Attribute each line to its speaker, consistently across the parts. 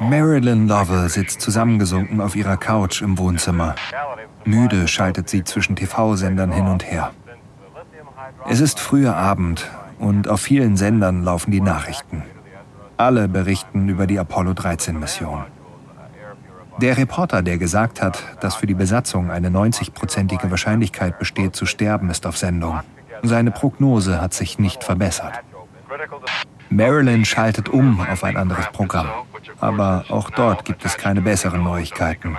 Speaker 1: Marilyn Lovell sitzt zusammengesunken auf ihrer Couch im Wohnzimmer. Müde schaltet sie zwischen TV-Sendern hin und her. Es ist früher Abend und auf vielen Sendern laufen die Nachrichten. Alle berichten über die Apollo 13-Mission. Der Reporter, der gesagt hat, dass für die Besatzung eine 90-prozentige Wahrscheinlichkeit besteht, zu sterben, ist auf Sendung. Seine Prognose hat sich nicht verbessert. Marilyn schaltet um auf ein anderes Programm. Aber auch dort gibt es keine besseren Neuigkeiten.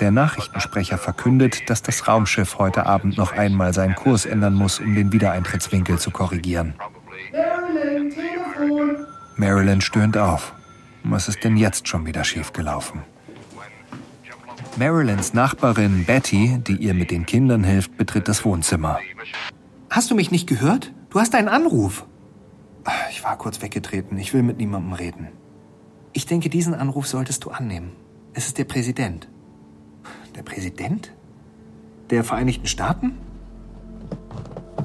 Speaker 1: Der Nachrichtensprecher verkündet, dass das Raumschiff heute Abend noch einmal seinen Kurs ändern muss, um den Wiedereintrittswinkel zu korrigieren. Marilyn, Telefon! Marilyn stöhnt auf. Was ist denn jetzt schon wieder schiefgelaufen? Marilyns Nachbarin Betty, die ihr mit den Kindern hilft, betritt das Wohnzimmer.
Speaker 2: Hast du mich nicht gehört? Du hast einen Anruf.
Speaker 1: Ich war kurz weggetreten. Ich will mit niemandem reden.
Speaker 2: Ich denke, diesen Anruf solltest du annehmen. Es ist der Präsident.
Speaker 1: Der Präsident? Der Vereinigten Staaten?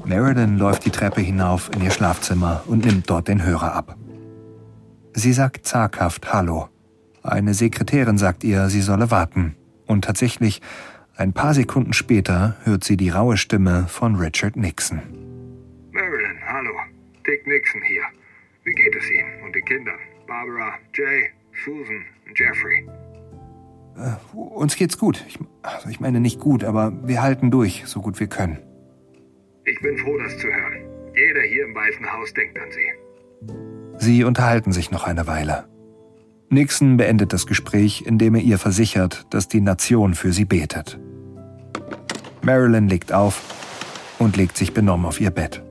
Speaker 1: Marilyn läuft die Treppe hinauf in ihr Schlafzimmer und nimmt dort den Hörer ab. Sie sagt zaghaft Hallo. Eine Sekretärin sagt ihr, sie solle warten. Und tatsächlich, ein paar Sekunden später hört sie die raue Stimme von Richard Nixon.
Speaker 3: Dick Nixon hier. Wie geht es Ihnen und den Kindern? Barbara, Jay, Susan und Jeffrey.
Speaker 1: Äh, uns geht's gut. Ich, also ich meine nicht gut, aber wir halten durch, so gut wir können.
Speaker 3: Ich bin froh, das zu hören. Jeder hier im Weißen Haus denkt an Sie.
Speaker 1: Sie unterhalten sich noch eine Weile. Nixon beendet das Gespräch, indem er ihr versichert, dass die Nation für sie betet. Marilyn legt auf und legt sich benommen auf ihr Bett.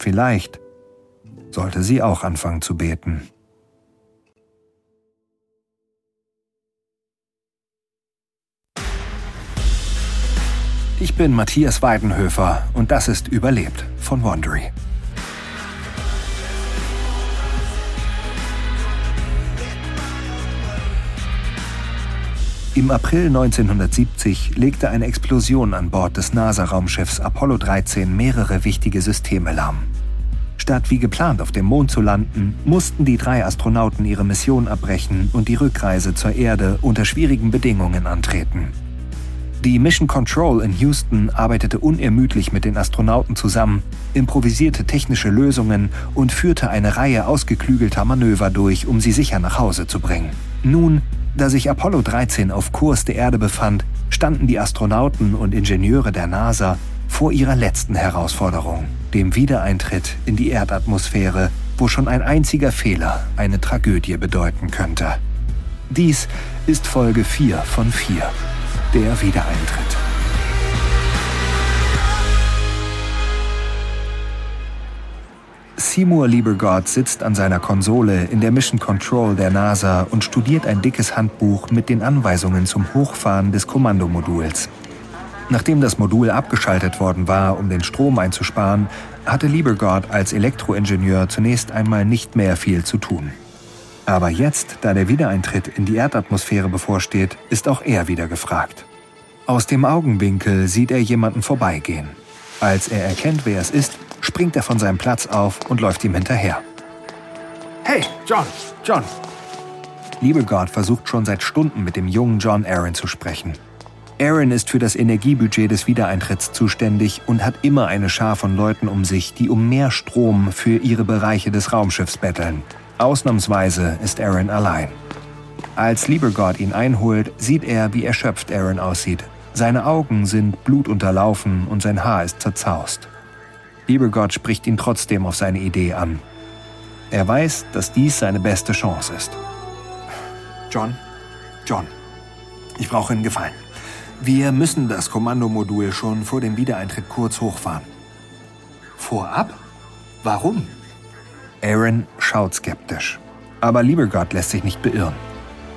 Speaker 1: Vielleicht sollte sie auch anfangen zu beten. Ich bin Matthias Weidenhöfer und das ist Überlebt von Wondery. Im April 1970 legte eine Explosion an Bord des NASA-Raumschiffs Apollo 13 mehrere wichtige Systeme lahm. Statt wie geplant auf dem Mond zu landen, mussten die drei Astronauten ihre Mission abbrechen und die Rückreise zur Erde unter schwierigen Bedingungen antreten. Die Mission Control in Houston arbeitete unermüdlich mit den Astronauten zusammen, improvisierte technische Lösungen und führte eine Reihe ausgeklügelter Manöver durch, um sie sicher nach Hause zu bringen. Nun da sich Apollo 13 auf Kurs der Erde befand, standen die Astronauten und Ingenieure der NASA vor ihrer letzten Herausforderung, dem Wiedereintritt in die Erdatmosphäre, wo schon ein einziger Fehler eine Tragödie bedeuten könnte. Dies ist Folge 4 von 4, der Wiedereintritt. Seymour Liebergott sitzt an seiner Konsole in der Mission Control der NASA und studiert ein dickes Handbuch mit den Anweisungen zum Hochfahren des Kommandomoduls. Nachdem das Modul abgeschaltet worden war, um den Strom einzusparen, hatte Liebergott als Elektroingenieur zunächst einmal nicht mehr viel zu tun. Aber jetzt, da der Wiedereintritt in die Erdatmosphäre bevorsteht, ist auch er wieder gefragt. Aus dem Augenwinkel sieht er jemanden vorbeigehen. Als er erkennt, wer es ist, springt er von seinem Platz auf und läuft ihm hinterher.
Speaker 2: Hey, John, John.
Speaker 1: Liebegard versucht schon seit Stunden mit dem jungen John Aaron zu sprechen. Aaron ist für das Energiebudget des Wiedereintritts zuständig und hat immer eine Schar von Leuten um sich, die um mehr Strom für ihre Bereiche des Raumschiffs betteln. Ausnahmsweise ist Aaron allein. Als Liebergott ihn einholt, sieht er, wie erschöpft Aaron aussieht. Seine Augen sind blutunterlaufen und sein Haar ist zerzaust. Liebergott spricht ihn trotzdem auf seine Idee an. Er weiß, dass dies seine beste Chance ist.
Speaker 2: John, John, ich brauche einen Gefallen. Wir müssen das Kommandomodul schon vor dem Wiedereintritt kurz hochfahren.
Speaker 1: Vorab? Warum? Aaron schaut skeptisch. Aber Liebergott lässt sich nicht beirren.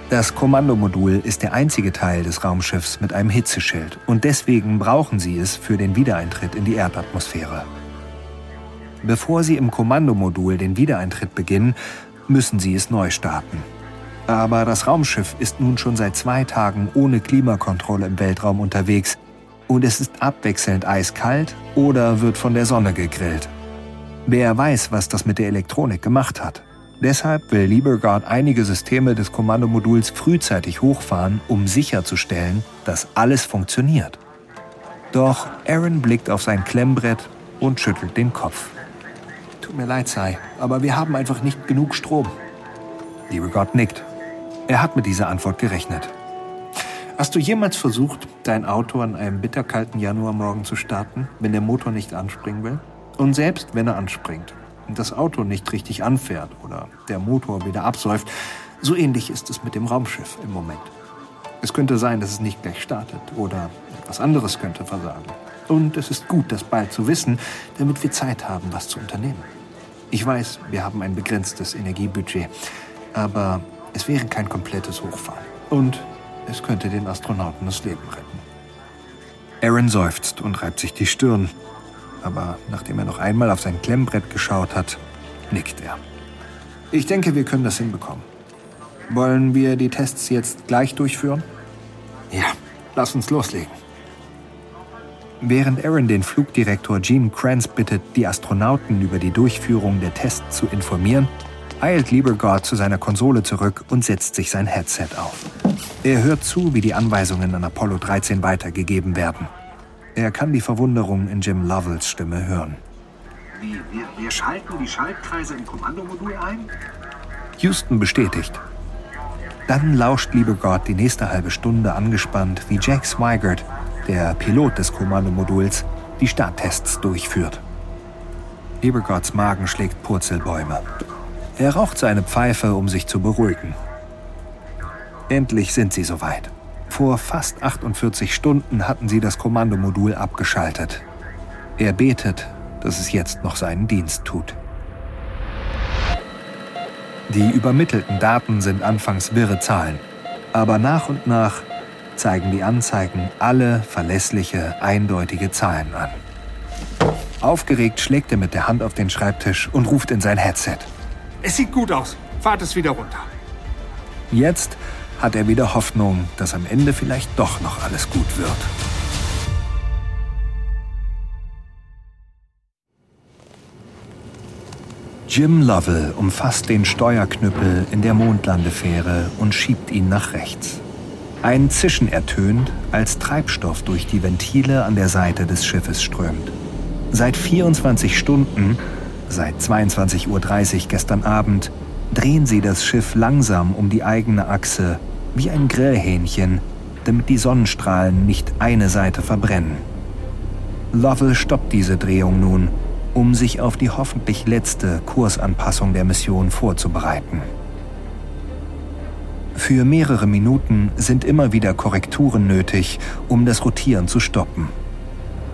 Speaker 1: Das Kommandomodul ist der einzige Teil des Raumschiffs mit einem Hitzeschild und deswegen brauchen sie es für den Wiedereintritt in die Erdatmosphäre. Bevor Sie im Kommandomodul den Wiedereintritt beginnen, müssen Sie es neu starten. Aber das Raumschiff ist nun schon seit zwei Tagen ohne Klimakontrolle im Weltraum unterwegs und es ist abwechselnd eiskalt oder wird von der Sonne gegrillt. Wer weiß, was das mit der Elektronik gemacht hat. Deshalb will Liebergard einige Systeme des Kommandomoduls frühzeitig hochfahren, um sicherzustellen, dass alles funktioniert. Doch Aaron blickt auf sein Klemmbrett und schüttelt den Kopf.
Speaker 2: Tut mir leid, Sai, aber wir haben einfach nicht genug Strom.
Speaker 1: Liebergard nickt. Er hat mit dieser Antwort gerechnet.
Speaker 2: Hast du jemals versucht, dein Auto an einem bitterkalten Januarmorgen zu starten, wenn der Motor nicht anspringen will? Und selbst wenn er anspringt und das Auto nicht richtig anfährt oder der Motor wieder absäuft, so ähnlich ist es mit dem Raumschiff im Moment. Es könnte sein, dass es nicht gleich startet oder etwas anderes könnte versagen. Und es ist gut, das bald zu wissen, damit wir Zeit haben, was zu unternehmen. Ich weiß, wir haben ein begrenztes Energiebudget, aber es wäre kein komplettes Hochfahren. Und es könnte den Astronauten das Leben retten.
Speaker 1: Aaron seufzt und reibt sich die Stirn. Aber nachdem er noch einmal auf sein Klemmbrett geschaut hat, nickt er.
Speaker 2: Ich denke, wir können das hinbekommen. Wollen wir die Tests jetzt gleich durchführen?
Speaker 1: Ja, lass uns loslegen. Während Aaron den Flugdirektor Gene Kranz bittet, die Astronauten über die Durchführung der Tests zu informieren, eilt Liebergott zu seiner Konsole zurück und setzt sich sein Headset auf. Er hört zu, wie die Anweisungen an Apollo 13 weitergegeben werden. Er kann die Verwunderung in Jim Lovells Stimme hören.
Speaker 4: Wie, wir, wir schalten die Schaltkreise im Kommandomodul ein?
Speaker 1: Houston bestätigt. Dann lauscht Liebergott die nächste halbe Stunde angespannt, wie Jack Swigert, der Pilot des Kommandomoduls, die Starttests durchführt. Liebergotts Magen schlägt Purzelbäume. Er raucht seine Pfeife, um sich zu beruhigen. Endlich sind sie soweit. Vor fast 48 Stunden hatten sie das Kommandomodul abgeschaltet. Er betet, dass es jetzt noch seinen Dienst tut. Die übermittelten Daten sind anfangs wirre Zahlen, aber nach und nach zeigen die Anzeigen alle verlässliche, eindeutige Zahlen an. Aufgeregt schlägt er mit der Hand auf den Schreibtisch und ruft in sein Headset.
Speaker 5: Es sieht gut aus. Fahrt es wieder runter.
Speaker 1: Jetzt hat er wieder Hoffnung, dass am Ende vielleicht doch noch alles gut wird. Jim Lovell umfasst den Steuerknüppel in der Mondlandefähre und schiebt ihn nach rechts. Ein Zischen ertönt, als Treibstoff durch die Ventile an der Seite des Schiffes strömt. Seit 24 Stunden Seit 22.30 Uhr gestern Abend drehen sie das Schiff langsam um die eigene Achse, wie ein Grillhähnchen, damit die Sonnenstrahlen nicht eine Seite verbrennen. Lovell stoppt diese Drehung nun, um sich auf die hoffentlich letzte Kursanpassung der Mission vorzubereiten. Für mehrere Minuten sind immer wieder Korrekturen nötig, um das Rotieren zu stoppen.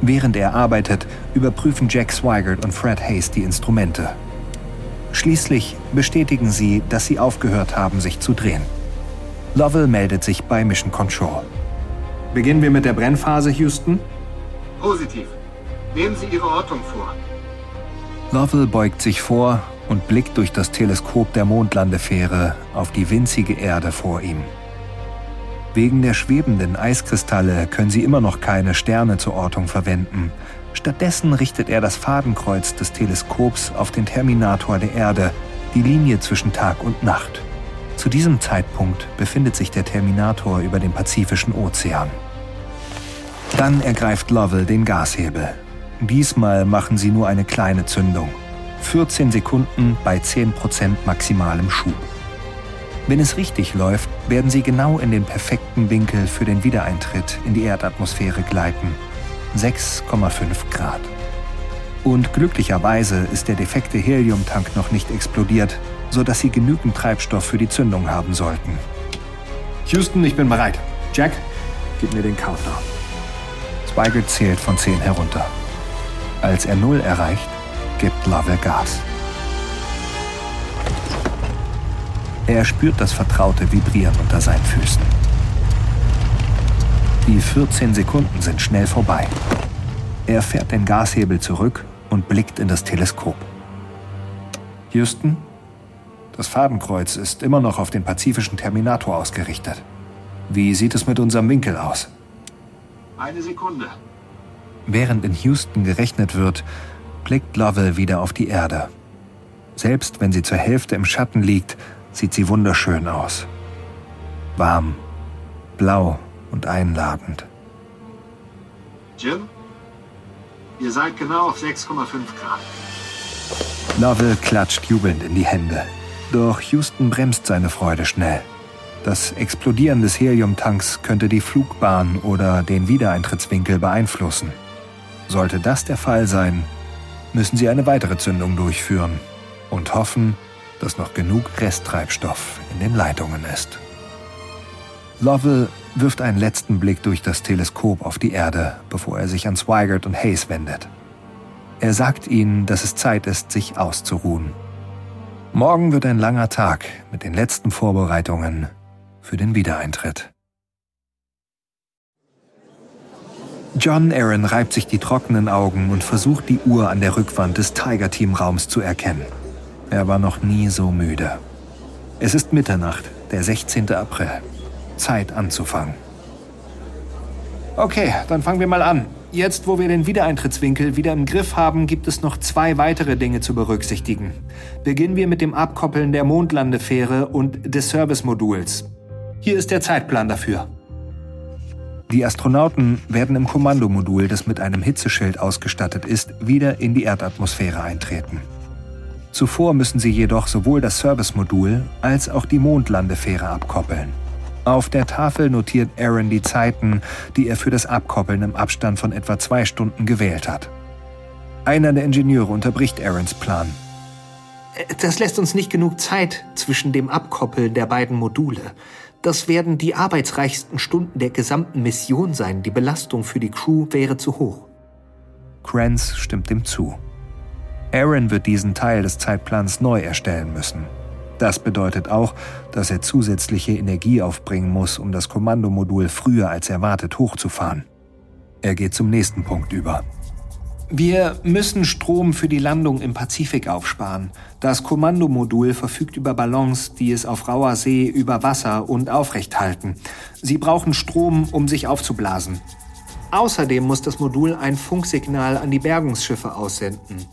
Speaker 1: Während er arbeitet, überprüfen Jack Swigert und Fred Hayes die Instrumente. Schließlich bestätigen sie, dass sie aufgehört haben, sich zu drehen. Lovell meldet sich bei Mission Control.
Speaker 2: Beginnen wir mit der Brennphase, Houston?
Speaker 4: Positiv. Nehmen Sie Ihre Ortung vor.
Speaker 1: Lovell beugt sich vor und blickt durch das Teleskop der Mondlandefähre auf die winzige Erde vor ihm. Wegen der schwebenden Eiskristalle können sie immer noch keine Sterne zur Ortung verwenden. Stattdessen richtet er das Fadenkreuz des Teleskops auf den Terminator der Erde, die Linie zwischen Tag und Nacht. Zu diesem Zeitpunkt befindet sich der Terminator über dem Pazifischen Ozean. Dann ergreift Lovell den Gashebel. Diesmal machen sie nur eine kleine Zündung. 14 Sekunden bei 10% maximalem Schub. Wenn es richtig läuft, werden sie genau in den perfekten Winkel für den Wiedereintritt in die Erdatmosphäre gleiten. 6,5 Grad. Und glücklicherweise ist der defekte Heliumtank noch nicht explodiert, sodass sie genügend Treibstoff für die Zündung haben sollten.
Speaker 2: Houston, ich bin bereit. Jack, gib mir den Countdown.
Speaker 1: Spiegel zählt von 10 herunter. Als er 0 erreicht, gibt Lovell Gas. Er spürt das vertraute Vibrieren unter seinen Füßen. Die 14 Sekunden sind schnell vorbei. Er fährt den Gashebel zurück und blickt in das Teleskop. Houston, das Fadenkreuz ist immer noch auf den pazifischen Terminator ausgerichtet. Wie sieht es mit unserem Winkel aus?
Speaker 4: Eine Sekunde.
Speaker 1: Während in Houston gerechnet wird, blickt Lovell wieder auf die Erde. Selbst wenn sie zur Hälfte im Schatten liegt, sieht sie wunderschön aus. Warm, blau und einladend.
Speaker 4: Jim, ihr seid genau auf 6,5 Grad.
Speaker 1: Lovell klatscht jubelnd in die Hände. Doch Houston bremst seine Freude schnell. Das Explodieren des Heliumtanks könnte die Flugbahn oder den Wiedereintrittswinkel beeinflussen. Sollte das der Fall sein, müssen sie eine weitere Zündung durchführen und hoffen, dass noch genug Resttreibstoff in den Leitungen ist. Lovell wirft einen letzten Blick durch das Teleskop auf die Erde, bevor er sich an Swigert und Hayes wendet. Er sagt ihnen, dass es Zeit ist, sich auszuruhen. Morgen wird ein langer Tag mit den letzten Vorbereitungen für den Wiedereintritt. John Aaron reibt sich die trockenen Augen und versucht die Uhr an der Rückwand des Tiger-Team-Raums zu erkennen. Er war noch nie so müde. Es ist Mitternacht, der 16. April. Zeit anzufangen.
Speaker 2: Okay, dann fangen wir mal an. Jetzt, wo wir den Wiedereintrittswinkel wieder im Griff haben, gibt es noch zwei weitere Dinge zu berücksichtigen. Beginnen wir mit dem Abkoppeln der Mondlandefähre und des Servicemoduls. Hier ist der Zeitplan dafür.
Speaker 1: Die Astronauten werden im Kommandomodul, das mit einem Hitzeschild ausgestattet ist, wieder in die Erdatmosphäre eintreten. Zuvor müssen sie jedoch sowohl das Servicemodul als auch die Mondlandefähre abkoppeln. Auf der Tafel notiert Aaron die Zeiten, die er für das Abkoppeln im Abstand von etwa zwei Stunden gewählt hat. Einer der Ingenieure unterbricht Aarons Plan.
Speaker 2: Das lässt uns nicht genug Zeit zwischen dem Abkoppeln der beiden Module. Das werden die arbeitsreichsten Stunden der gesamten Mission sein. Die Belastung für die Crew wäre zu hoch.
Speaker 1: Kranz stimmt dem zu. Aaron wird diesen Teil des Zeitplans neu erstellen müssen. Das bedeutet auch, dass er zusätzliche Energie aufbringen muss, um das Kommandomodul früher als erwartet hochzufahren. Er geht zum nächsten Punkt über.
Speaker 2: Wir müssen Strom für die Landung im Pazifik aufsparen. Das Kommandomodul verfügt über Ballons, die es auf rauer See über Wasser und aufrecht halten. Sie brauchen Strom, um sich aufzublasen. Außerdem muss das Modul ein Funksignal an die Bergungsschiffe aussenden.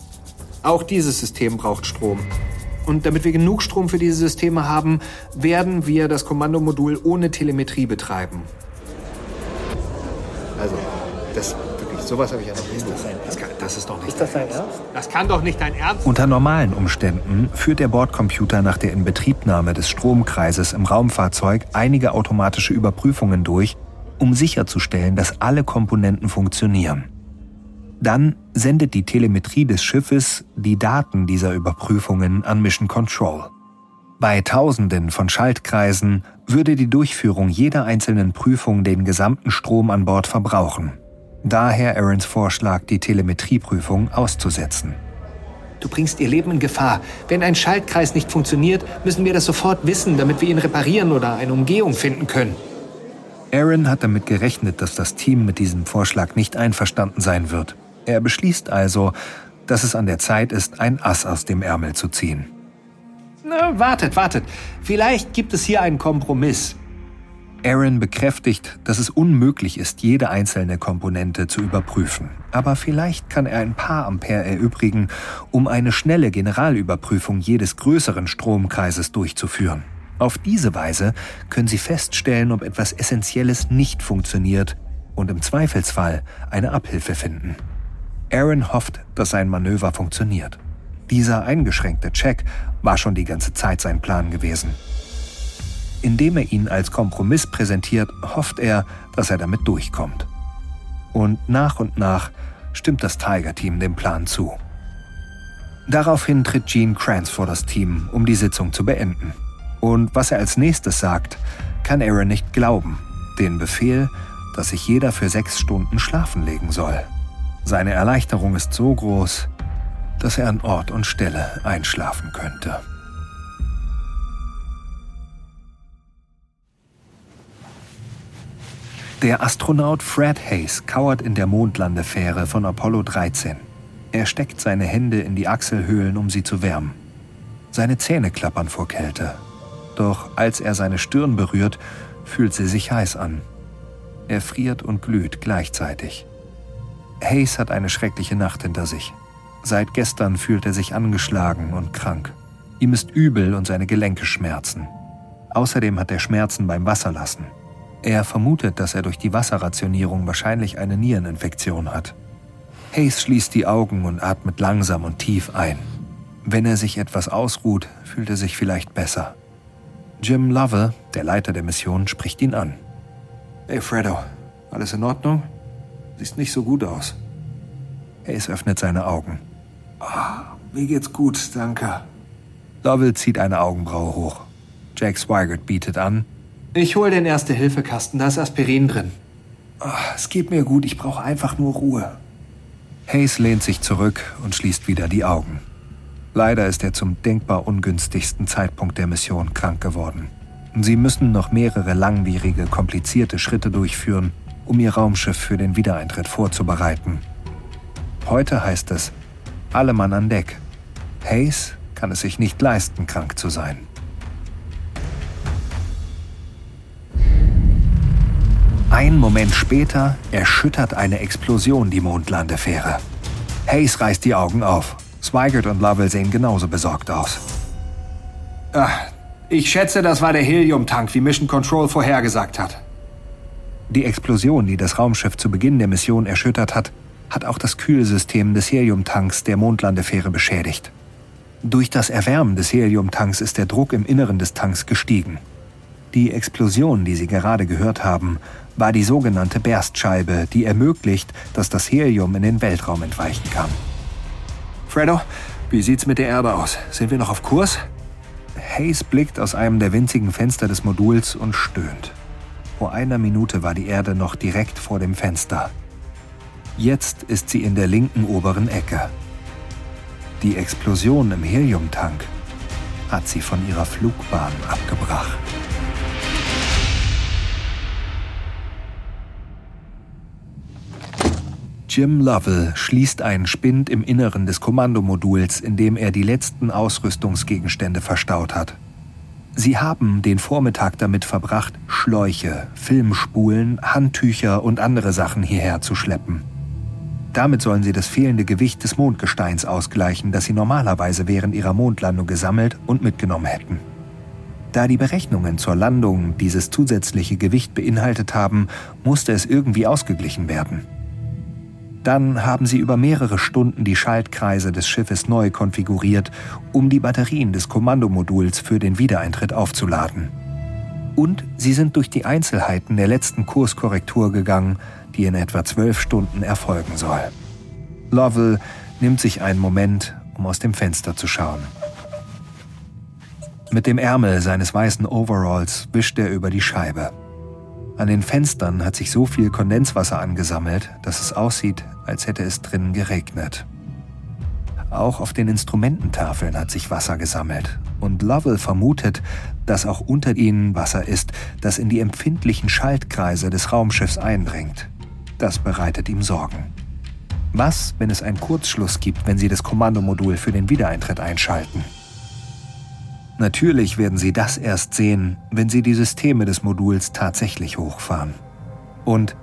Speaker 2: Auch dieses System braucht Strom. Und damit wir genug Strom für diese Systeme haben, werden wir das Kommandomodul ohne Telemetrie betreiben. Also, das Sowas habe ich ja noch nie gesehen. Das, das ist doch nicht. Ist das dein Ernst? Das kann doch nicht dein Ernst
Speaker 1: Unter normalen Umständen führt der Bordcomputer nach der Inbetriebnahme des Stromkreises im Raumfahrzeug einige automatische Überprüfungen durch, um sicherzustellen, dass alle Komponenten funktionieren. Dann sendet die Telemetrie des Schiffes die Daten dieser Überprüfungen an Mission Control. Bei Tausenden von Schaltkreisen würde die Durchführung jeder einzelnen Prüfung den gesamten Strom an Bord verbrauchen. Daher Aarons Vorschlag, die Telemetrieprüfung auszusetzen.
Speaker 2: Du bringst ihr Leben in Gefahr. Wenn ein Schaltkreis nicht funktioniert, müssen wir das sofort wissen, damit wir ihn reparieren oder eine Umgehung finden können.
Speaker 1: Aaron hat damit gerechnet, dass das Team mit diesem Vorschlag nicht einverstanden sein wird. Er beschließt also, dass es an der Zeit ist, ein Ass aus dem Ärmel zu ziehen.
Speaker 2: Na, wartet, wartet. Vielleicht gibt es hier einen Kompromiss.
Speaker 1: Aaron bekräftigt, dass es unmöglich ist, jede einzelne Komponente zu überprüfen. Aber vielleicht kann er ein paar Ampere erübrigen, um eine schnelle Generalüberprüfung jedes größeren Stromkreises durchzuführen. Auf diese Weise können Sie feststellen, ob etwas Essentielles nicht funktioniert und im Zweifelsfall eine Abhilfe finden. Aaron hofft, dass sein Manöver funktioniert. Dieser eingeschränkte Check war schon die ganze Zeit sein Plan gewesen. Indem er ihn als Kompromiss präsentiert, hofft er, dass er damit durchkommt. Und nach und nach stimmt das Tiger-Team dem Plan zu. Daraufhin tritt Gene Kranz vor das Team, um die Sitzung zu beenden. Und was er als nächstes sagt, kann Aaron nicht glauben. Den Befehl, dass sich jeder für sechs Stunden schlafen legen soll. Seine Erleichterung ist so groß, dass er an Ort und Stelle einschlafen könnte. Der Astronaut Fred Hayes kauert in der Mondlandefähre von Apollo 13. Er steckt seine Hände in die Achselhöhlen, um sie zu wärmen. Seine Zähne klappern vor Kälte. Doch als er seine Stirn berührt, fühlt sie sich heiß an. Er friert und glüht gleichzeitig. Hayes hat eine schreckliche Nacht hinter sich. Seit gestern fühlt er sich angeschlagen und krank. Ihm ist übel und seine Gelenke schmerzen. Außerdem hat er Schmerzen beim Wasserlassen. Er vermutet, dass er durch die Wasserrationierung wahrscheinlich eine Niereninfektion hat. Hayes schließt die Augen und atmet langsam und tief ein. Wenn er sich etwas ausruht, fühlt er sich vielleicht besser. Jim Lovell, der Leiter der Mission, spricht ihn an.
Speaker 2: Hey Fredo, alles in Ordnung? Siehst nicht so gut aus.
Speaker 1: Hayes öffnet seine Augen.
Speaker 2: Ah, mir geht's gut, danke.
Speaker 1: Lovell zieht eine Augenbraue hoch. Jack Swigert bietet an.
Speaker 2: Ich hol den Erste-Hilfe-Kasten, da ist Aspirin drin. Oh, es geht mir gut, ich brauche einfach nur Ruhe.
Speaker 1: Hayes lehnt sich zurück und schließt wieder die Augen. Leider ist er zum denkbar ungünstigsten Zeitpunkt der Mission krank geworden. Sie müssen noch mehrere langwierige, komplizierte Schritte durchführen, um ihr Raumschiff für den Wiedereintritt vorzubereiten. Heute heißt es, alle Mann an Deck. Hayes kann es sich nicht leisten, krank zu sein. Ein Moment später erschüttert eine Explosion die Mondlandefähre. Hayes reißt die Augen auf. Swigert und Lovell sehen genauso besorgt aus.
Speaker 2: Ach, ich schätze, das war der Heliumtank, wie Mission Control vorhergesagt hat.
Speaker 1: Die Explosion, die das Raumschiff zu Beginn der Mission erschüttert hat, hat auch das Kühlsystem des Heliumtanks der Mondlandefähre beschädigt. Durch das Erwärmen des Heliumtanks ist der Druck im Inneren des Tanks gestiegen. Die Explosion, die Sie gerade gehört haben, war die sogenannte Berstscheibe, die ermöglicht, dass das Helium in den Weltraum entweichen kann.
Speaker 2: Fredo, wie sieht's mit der Erde aus? Sind wir noch auf Kurs?
Speaker 1: Hayes blickt aus einem der winzigen Fenster des Moduls und stöhnt. Vor einer Minute war die Erde noch direkt vor dem Fenster. Jetzt ist sie in der linken oberen Ecke. Die Explosion im Heliumtank hat sie von ihrer Flugbahn abgebracht. Jim Lovell schließt einen Spind im Inneren des Kommandomoduls, in dem er die letzten Ausrüstungsgegenstände verstaut hat. Sie haben den Vormittag damit verbracht, Schläuche, Filmspulen, Handtücher und andere Sachen hierher zu schleppen. Damit sollen sie das fehlende Gewicht des Mondgesteins ausgleichen, das sie normalerweise während ihrer Mondlandung gesammelt und mitgenommen hätten. Da die Berechnungen zur Landung dieses zusätzliche Gewicht beinhaltet haben, musste es irgendwie ausgeglichen werden. Dann haben sie über mehrere Stunden die Schaltkreise des Schiffes neu konfiguriert, um die Batterien des Kommandomoduls für den Wiedereintritt aufzuladen. Und sie sind durch die Einzelheiten der letzten Kurskorrektur gegangen, die in etwa zwölf Stunden erfolgen soll. Lovell nimmt sich einen Moment, um aus dem Fenster zu schauen. Mit dem Ärmel seines weißen Overalls wischt er über die Scheibe. An den Fenstern hat sich so viel Kondenswasser angesammelt, dass es aussieht, als hätte es drinnen geregnet. Auch auf den Instrumententafeln hat sich Wasser gesammelt. Und Lovell vermutet, dass auch unter ihnen Wasser ist, das in die empfindlichen Schaltkreise des Raumschiffs eindringt. Das bereitet ihm Sorgen. Was, wenn es einen Kurzschluss gibt, wenn sie das Kommandomodul für den Wiedereintritt einschalten? Natürlich werden Sie das erst sehen, wenn Sie die Systeme des Moduls tatsächlich hochfahren. Und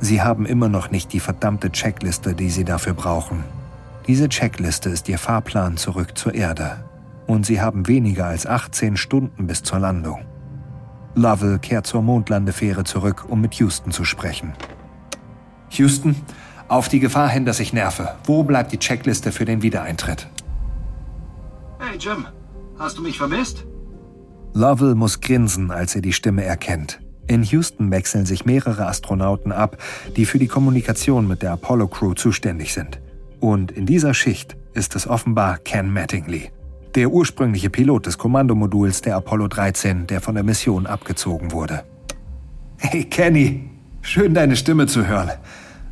Speaker 1: Sie haben immer noch nicht die verdammte Checkliste, die Sie dafür brauchen. Diese Checkliste ist Ihr Fahrplan zurück zur Erde. Und Sie haben weniger als 18 Stunden bis zur Landung. Lovell kehrt zur Mondlandefähre zurück, um mit Houston zu sprechen.
Speaker 2: Houston, auf die Gefahr hin, dass ich nerve. Wo bleibt die Checkliste für den Wiedereintritt?
Speaker 4: Hey Jim, Hast du mich vermisst?
Speaker 1: Lovell muss grinsen, als er die Stimme erkennt. In Houston wechseln sich mehrere Astronauten ab, die für die Kommunikation mit der Apollo-Crew zuständig sind. Und in dieser Schicht ist es offenbar Ken Mattingly, der ursprüngliche Pilot des Kommandomoduls der Apollo 13, der von der Mission abgezogen wurde.
Speaker 2: Hey Kenny, schön deine Stimme zu hören.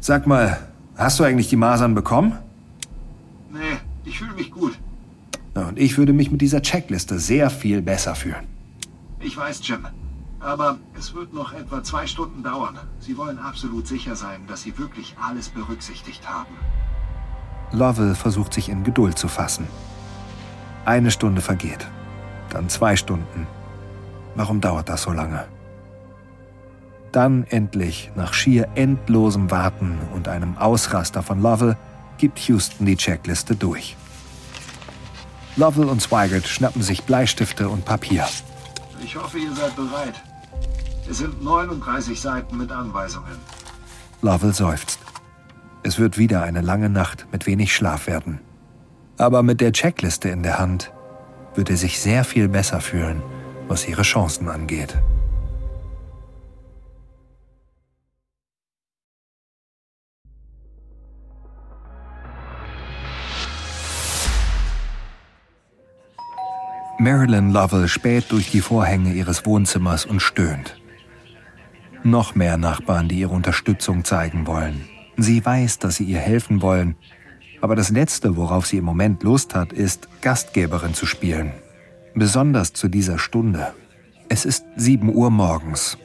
Speaker 2: Sag mal, hast du eigentlich die Masern bekommen?
Speaker 4: Nee, ich fühle mich gut.
Speaker 2: Und ich würde mich mit dieser Checkliste sehr viel besser fühlen.
Speaker 4: Ich weiß, Jim. Aber es wird noch etwa zwei Stunden dauern. Sie wollen absolut sicher sein, dass Sie wirklich alles berücksichtigt haben.
Speaker 1: Lovell versucht sich in Geduld zu fassen. Eine Stunde vergeht. Dann zwei Stunden. Warum dauert das so lange? Dann endlich, nach schier endlosem Warten und einem Ausraster von Lovell, gibt Houston die Checkliste durch. Lovell und Swigert schnappen sich Bleistifte und Papier.
Speaker 4: Ich hoffe, ihr seid bereit. Es sind 39 Seiten mit Anweisungen.
Speaker 1: Lovell seufzt. Es wird wieder eine lange Nacht mit wenig Schlaf werden. Aber mit der Checkliste in der Hand wird er sich sehr viel besser fühlen, was ihre Chancen angeht. Marilyn Lovell späht durch die Vorhänge ihres Wohnzimmers und stöhnt. Noch mehr Nachbarn, die ihre Unterstützung zeigen wollen. Sie weiß, dass sie ihr helfen wollen, aber das Letzte, worauf sie im Moment Lust hat, ist, Gastgeberin zu spielen. Besonders zu dieser Stunde. Es ist 7 Uhr morgens.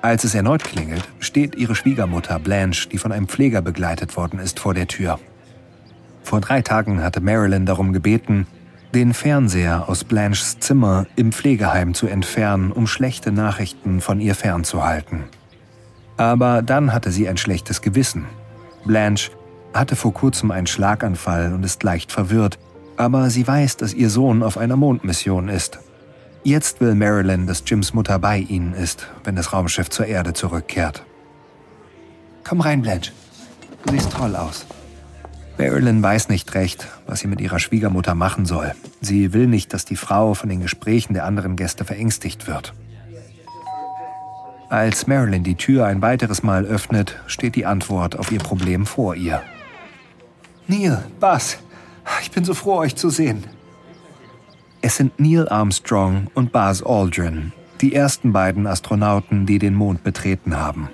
Speaker 1: Als es erneut klingelt, steht ihre Schwiegermutter Blanche, die von einem Pfleger begleitet worden ist, vor der Tür. Vor drei Tagen hatte Marilyn darum gebeten, den Fernseher aus Blanches Zimmer im Pflegeheim zu entfernen, um schlechte Nachrichten von ihr fernzuhalten. Aber dann hatte sie ein schlechtes Gewissen. Blanche hatte vor kurzem einen Schlaganfall und ist leicht verwirrt, aber sie weiß, dass ihr Sohn auf einer Mondmission ist. Jetzt will Marilyn, dass Jims Mutter bei ihnen ist, wenn das Raumschiff zur Erde zurückkehrt. Komm rein, Blanche. Du siehst toll aus. Marilyn weiß nicht recht, was sie mit ihrer Schwiegermutter machen soll. Sie will nicht, dass die Frau von den Gesprächen der anderen Gäste verängstigt wird. Als Marilyn die Tür ein weiteres Mal öffnet, steht die Antwort auf ihr Problem vor ihr.
Speaker 2: Neil, Buzz, ich bin so froh, euch zu sehen.
Speaker 1: Es sind Neil Armstrong und Buzz Aldrin, die ersten beiden Astronauten, die den Mond betreten haben.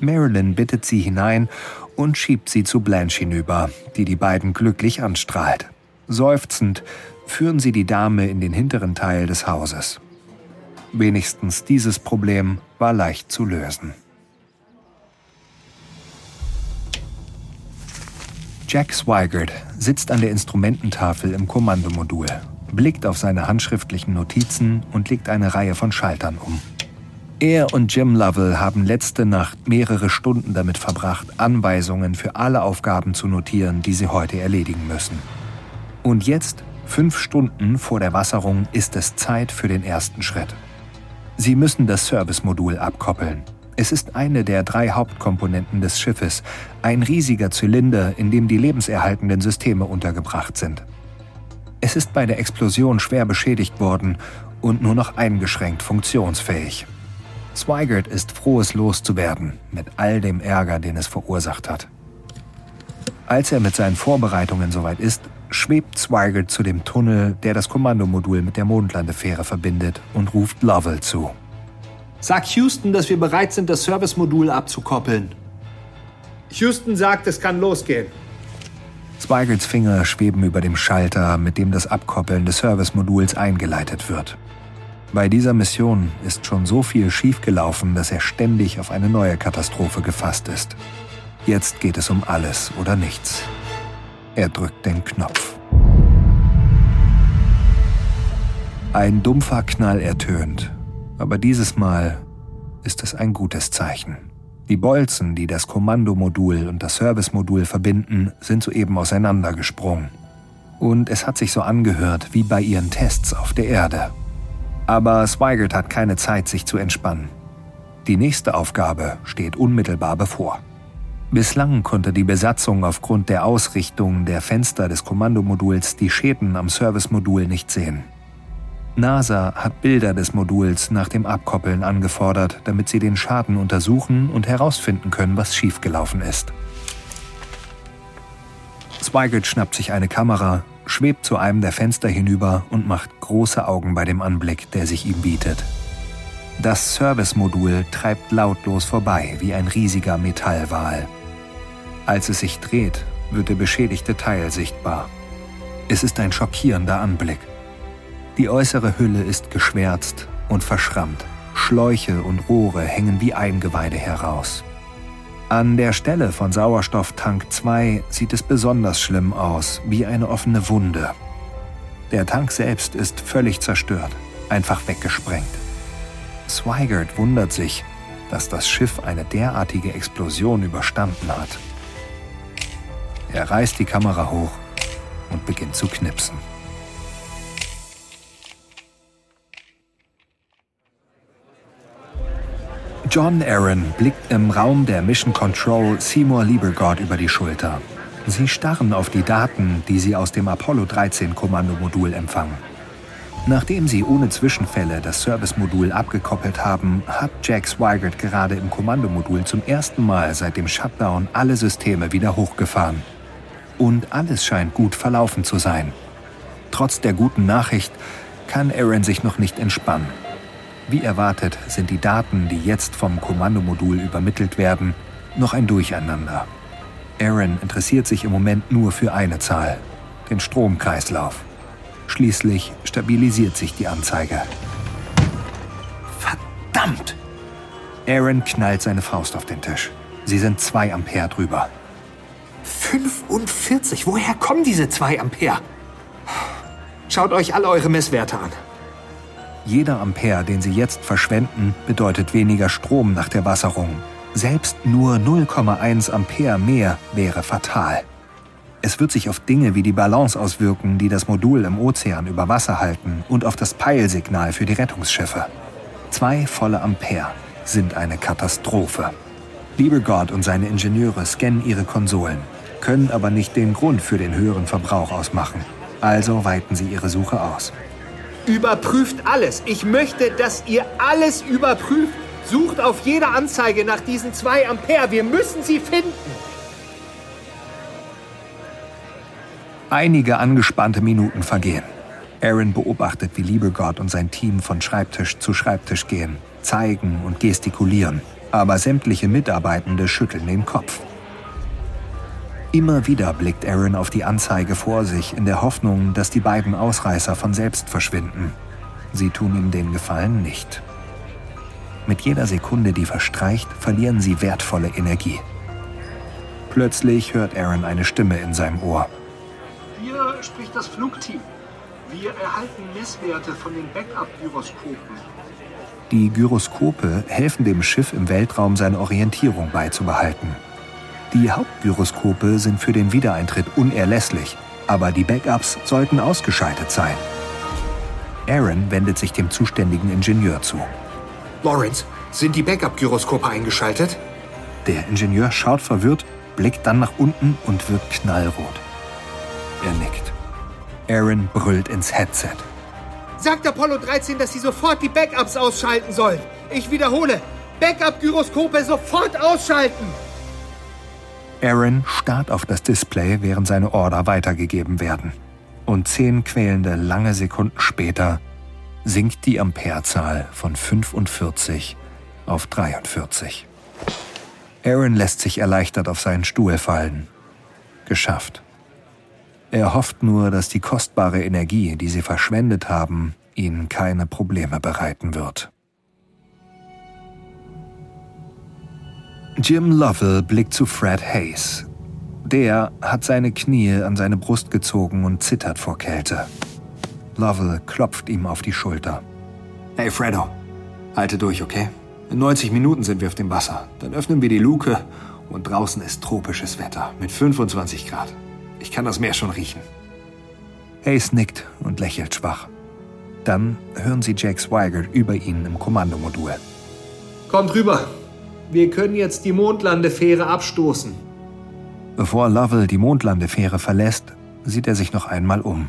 Speaker 1: Marilyn bittet sie hinein und schiebt sie zu Blanche hinüber, die die beiden glücklich anstrahlt. Seufzend führen sie die Dame in den hinteren Teil des Hauses. Wenigstens dieses Problem war leicht zu lösen. Jack Swigert sitzt an der Instrumententafel im Kommandomodul, blickt auf seine handschriftlichen Notizen und legt eine Reihe von Schaltern um. Er und Jim Lovell haben letzte Nacht mehrere Stunden damit verbracht, Anweisungen für alle Aufgaben zu notieren, die sie heute erledigen müssen. Und jetzt, fünf Stunden vor der Wasserung, ist es Zeit für den ersten Schritt. Sie müssen das Servicemodul abkoppeln. Es ist eine der drei Hauptkomponenten des Schiffes, ein riesiger Zylinder, in dem die lebenserhaltenden Systeme untergebracht sind. Es ist bei der Explosion schwer beschädigt worden und nur noch eingeschränkt funktionsfähig. Swigert ist froh, es loszuwerden, mit all dem Ärger, den es verursacht hat. Als er mit seinen Vorbereitungen soweit ist, schwebt Swigert zu dem Tunnel, der das Kommandomodul mit der Mondlandefähre verbindet, und ruft Lovell zu.
Speaker 2: Sag Houston, dass wir bereit sind, das Servicemodul abzukoppeln.
Speaker 5: Houston sagt, es kann losgehen.
Speaker 1: Zweigerts Finger schweben über dem Schalter, mit dem das Abkoppeln des Servicemoduls eingeleitet wird. Bei dieser Mission ist schon so viel schiefgelaufen, dass er ständig auf eine neue Katastrophe gefasst ist. Jetzt geht es um alles oder nichts. Er drückt den Knopf. Ein dumpfer Knall ertönt, aber dieses Mal ist es ein gutes Zeichen. Die Bolzen, die das Kommandomodul und das Servicemodul verbinden, sind soeben auseinandergesprungen. Und es hat sich so angehört wie bei ihren Tests auf der Erde. Aber Swigert hat keine Zeit, sich zu entspannen. Die nächste Aufgabe steht unmittelbar bevor. Bislang konnte die Besatzung aufgrund der Ausrichtung der Fenster des Kommandomoduls die Schäden am Servicemodul nicht sehen. NASA hat Bilder des Moduls nach dem Abkoppeln angefordert, damit sie den Schaden untersuchen und herausfinden können, was schiefgelaufen ist. Swigert schnappt sich eine Kamera, schwebt zu einem der Fenster hinüber und macht große Augen bei dem Anblick, der sich ihm bietet. Das Servicemodul treibt lautlos vorbei wie ein riesiger Metallwal. Als es sich dreht, wird der beschädigte Teil sichtbar. Es ist ein schockierender Anblick. Die äußere Hülle ist geschwärzt und verschrammt. Schläuche und Rohre hängen wie Eingeweide heraus. An der Stelle von Sauerstofftank 2 sieht es besonders schlimm aus, wie eine offene Wunde. Der Tank selbst ist völlig zerstört, einfach weggesprengt. Swigert wundert sich, dass das Schiff eine derartige Explosion überstanden hat. Er reißt die Kamera hoch und beginnt zu knipsen. John Aaron blickt im Raum der Mission Control Seymour Liebergott über die Schulter. Sie starren auf die Daten, die sie aus dem Apollo 13 Kommandomodul empfangen. Nachdem sie ohne Zwischenfälle das Servicemodul abgekoppelt haben, hat Jack Swigert gerade im Kommandomodul zum ersten Mal seit dem Shutdown alle Systeme wieder hochgefahren. Und alles scheint gut verlaufen zu sein. Trotz der guten Nachricht kann Aaron sich noch nicht entspannen. Wie erwartet sind die Daten, die jetzt vom Kommandomodul übermittelt werden, noch ein Durcheinander. Aaron interessiert sich im Moment nur für eine Zahl, den Stromkreislauf. Schließlich stabilisiert sich die Anzeige. Verdammt! Aaron knallt seine Faust auf den Tisch. Sie sind 2 Ampere drüber.
Speaker 5: 45? Woher kommen diese 2 Ampere? Schaut euch alle eure Messwerte an.
Speaker 1: Jeder Ampere, den Sie jetzt verschwenden, bedeutet weniger Strom nach der Wasserung. Selbst nur 0,1 Ampere mehr wäre fatal. Es wird sich auf Dinge wie die Balance auswirken, die das Modul im Ozean über Wasser halten und auf das Peilsignal für die Rettungsschiffe. Zwei volle Ampere sind eine Katastrophe. Lieber Gott und seine Ingenieure scannen ihre Konsolen, können aber nicht den Grund für den höheren Verbrauch ausmachen. Also weiten sie ihre Suche aus.
Speaker 5: Überprüft alles. Ich möchte, dass ihr alles überprüft. Sucht auf jeder Anzeige nach diesen zwei Ampere. Wir müssen sie finden.
Speaker 1: Einige angespannte Minuten vergehen. Aaron beobachtet, wie Liebegott und sein Team von Schreibtisch zu Schreibtisch gehen, zeigen und gestikulieren. Aber sämtliche Mitarbeitende schütteln den Kopf. Immer wieder blickt Aaron auf die Anzeige vor sich in der Hoffnung, dass die beiden Ausreißer von selbst verschwinden. Sie tun ihm den Gefallen nicht. Mit jeder Sekunde, die verstreicht, verlieren sie wertvolle Energie. Plötzlich hört Aaron eine Stimme in seinem Ohr.
Speaker 4: Hier spricht das Flugteam. Wir erhalten Messwerte von den Backup-Gyroskopen.
Speaker 1: Die Gyroskope helfen dem Schiff im Weltraum seine Orientierung beizubehalten. Die Hauptgyroskope sind für den Wiedereintritt unerlässlich, aber die Backups sollten ausgeschaltet sein. Aaron wendet sich dem zuständigen Ingenieur zu.
Speaker 5: Lawrence, sind die Backup-Gyroskope eingeschaltet?
Speaker 1: Der Ingenieur schaut verwirrt, blickt dann nach unten und wird knallrot. Er nickt. Aaron brüllt ins Headset.
Speaker 5: Sagt Apollo 13, dass sie sofort die Backups ausschalten sollen. Ich wiederhole, Backup-Gyroskope sofort ausschalten!
Speaker 1: Aaron starrt auf das Display, während seine Order weitergegeben werden. Und zehn quälende lange Sekunden später sinkt die Amperezahl von 45 auf 43. Aaron lässt sich erleichtert auf seinen Stuhl fallen. Geschafft. Er hofft nur, dass die kostbare Energie, die sie verschwendet haben, ihnen keine Probleme bereiten wird. Jim Lovell blickt zu Fred Hayes. Der hat seine Knie an seine Brust gezogen und zittert vor Kälte. Lovell klopft ihm auf die Schulter.
Speaker 2: Hey Freddo, halte durch, okay? In 90 Minuten sind wir auf dem Wasser. Dann öffnen wir die Luke und draußen ist tropisches Wetter mit 25 Grad. Ich kann das Meer schon riechen.
Speaker 1: Hayes nickt und lächelt schwach. Dann hören sie Jack Swigert über ihnen im Kommandomodul.
Speaker 5: Kommt rüber. Wir können jetzt die Mondlandefähre abstoßen.
Speaker 1: Bevor Lovell die Mondlandefähre verlässt, sieht er sich noch einmal um.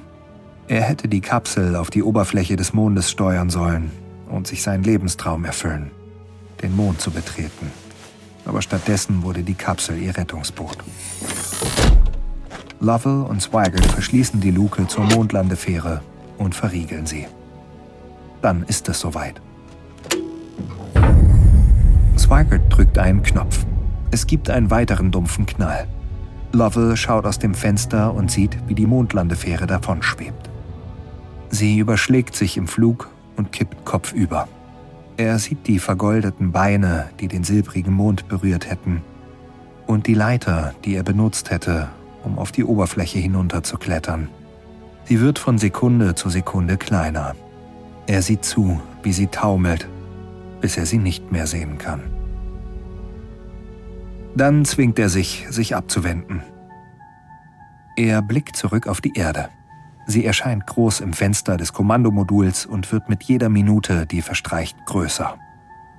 Speaker 1: Er hätte die Kapsel auf die Oberfläche des Mondes steuern sollen und sich seinen Lebenstraum erfüllen, den Mond zu betreten. Aber stattdessen wurde die Kapsel ihr Rettungsboot. Lovell und Swigert verschließen die Luke zur Mondlandefähre und verriegeln sie. Dann ist es soweit. Swigert drückt einen Knopf. Es gibt einen weiteren dumpfen Knall. Lovell schaut aus dem Fenster und sieht, wie die Mondlandefähre davonschwebt. Sie überschlägt sich im Flug und kippt kopfüber. Er sieht die vergoldeten Beine, die den silbrigen Mond berührt hätten, und die Leiter, die er benutzt hätte, um auf die Oberfläche hinunterzuklettern. Sie wird von Sekunde zu Sekunde kleiner. Er sieht zu, wie sie taumelt, bis er sie nicht mehr sehen kann. Dann zwingt er sich, sich abzuwenden. Er blickt zurück auf die Erde. Sie erscheint groß im Fenster des Kommandomoduls und wird mit jeder Minute, die verstreicht, größer.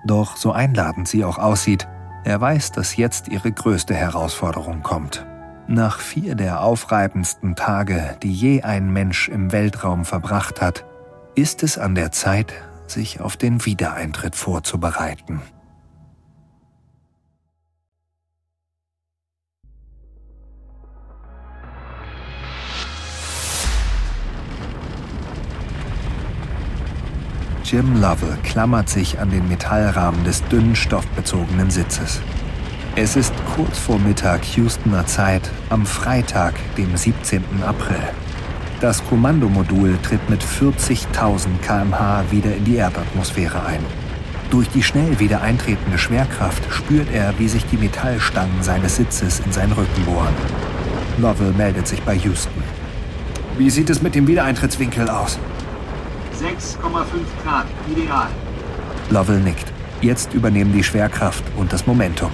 Speaker 1: Doch so einladend sie auch aussieht, er weiß, dass jetzt ihre größte Herausforderung kommt. Nach vier der aufreibendsten Tage, die je ein Mensch im Weltraum verbracht hat, ist es an der Zeit, sich auf den Wiedereintritt vorzubereiten. Jim Lovell klammert sich an den Metallrahmen des dünnen stoffbezogenen Sitzes. Es ist kurz vor Mittag Houstoner Zeit am Freitag, dem 17. April. Das Kommandomodul tritt mit 40.000 km/h wieder in die Erdatmosphäre ein. Durch die schnell wieder eintretende Schwerkraft spürt er, wie sich die Metallstangen seines Sitzes in seinen Rücken bohren. Lovell meldet sich bei Houston.
Speaker 2: Wie sieht es mit dem Wiedereintrittswinkel aus?
Speaker 4: 6,5 Grad, ideal.
Speaker 1: Lovell nickt. Jetzt übernehmen die Schwerkraft und das Momentum.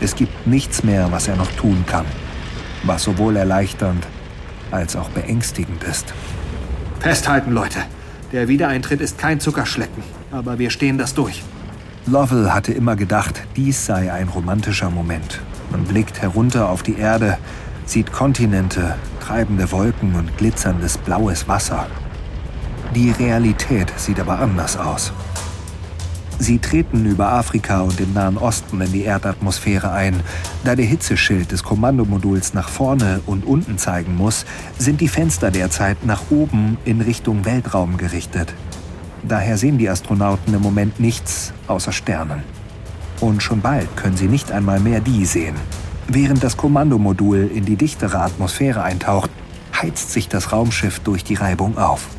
Speaker 1: Es gibt nichts mehr, was er noch tun kann. Was sowohl erleichternd als auch beängstigend ist.
Speaker 2: Festhalten, Leute. Der Wiedereintritt ist kein Zuckerschlecken, aber wir stehen das durch.
Speaker 1: Lovell hatte immer gedacht, dies sei ein romantischer Moment. Man blickt herunter auf die Erde, sieht Kontinente, treibende Wolken und glitzerndes blaues Wasser. Die Realität sieht aber anders aus. Sie treten über Afrika und den Nahen Osten in die Erdatmosphäre ein. Da der Hitzeschild des Kommandomoduls nach vorne und unten zeigen muss, sind die Fenster derzeit nach oben in Richtung Weltraum gerichtet. Daher sehen die Astronauten im Moment nichts außer Sternen. Und schon bald können sie nicht einmal mehr die sehen. Während das Kommandomodul in die dichtere Atmosphäre eintaucht, heizt sich das Raumschiff durch die Reibung auf.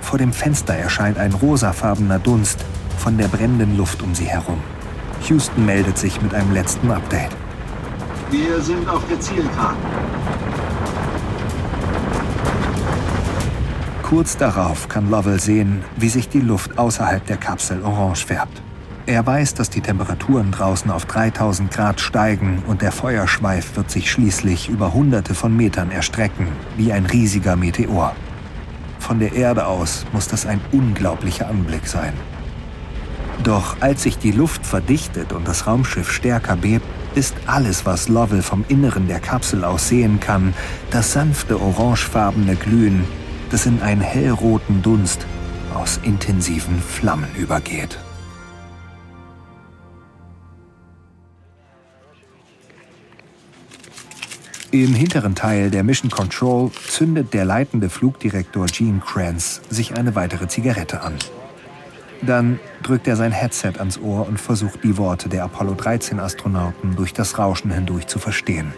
Speaker 1: Vor dem Fenster erscheint ein rosafarbener Dunst von der brennenden Luft um sie herum. Houston meldet sich mit einem letzten Update.
Speaker 4: Wir sind auf der Zielkarte.
Speaker 1: Kurz darauf kann Lovell sehen, wie sich die Luft außerhalb der Kapsel orange färbt. Er weiß, dass die Temperaturen draußen auf 3000 Grad steigen und der Feuerschweif wird sich schließlich über hunderte von Metern erstrecken, wie ein riesiger Meteor. Von der Erde aus muss das ein unglaublicher Anblick sein. Doch als sich die Luft verdichtet und das Raumschiff stärker bebt, ist alles, was Lovell vom Inneren der Kapsel aus sehen kann, das sanfte orangefarbene Glühen, das in einen hellroten Dunst aus intensiven Flammen übergeht. Im hinteren Teil der Mission Control zündet der leitende Flugdirektor Gene Kranz sich eine weitere Zigarette an. Dann drückt er sein Headset ans Ohr und versucht die Worte der Apollo 13 Astronauten durch das Rauschen hindurch zu verstehen.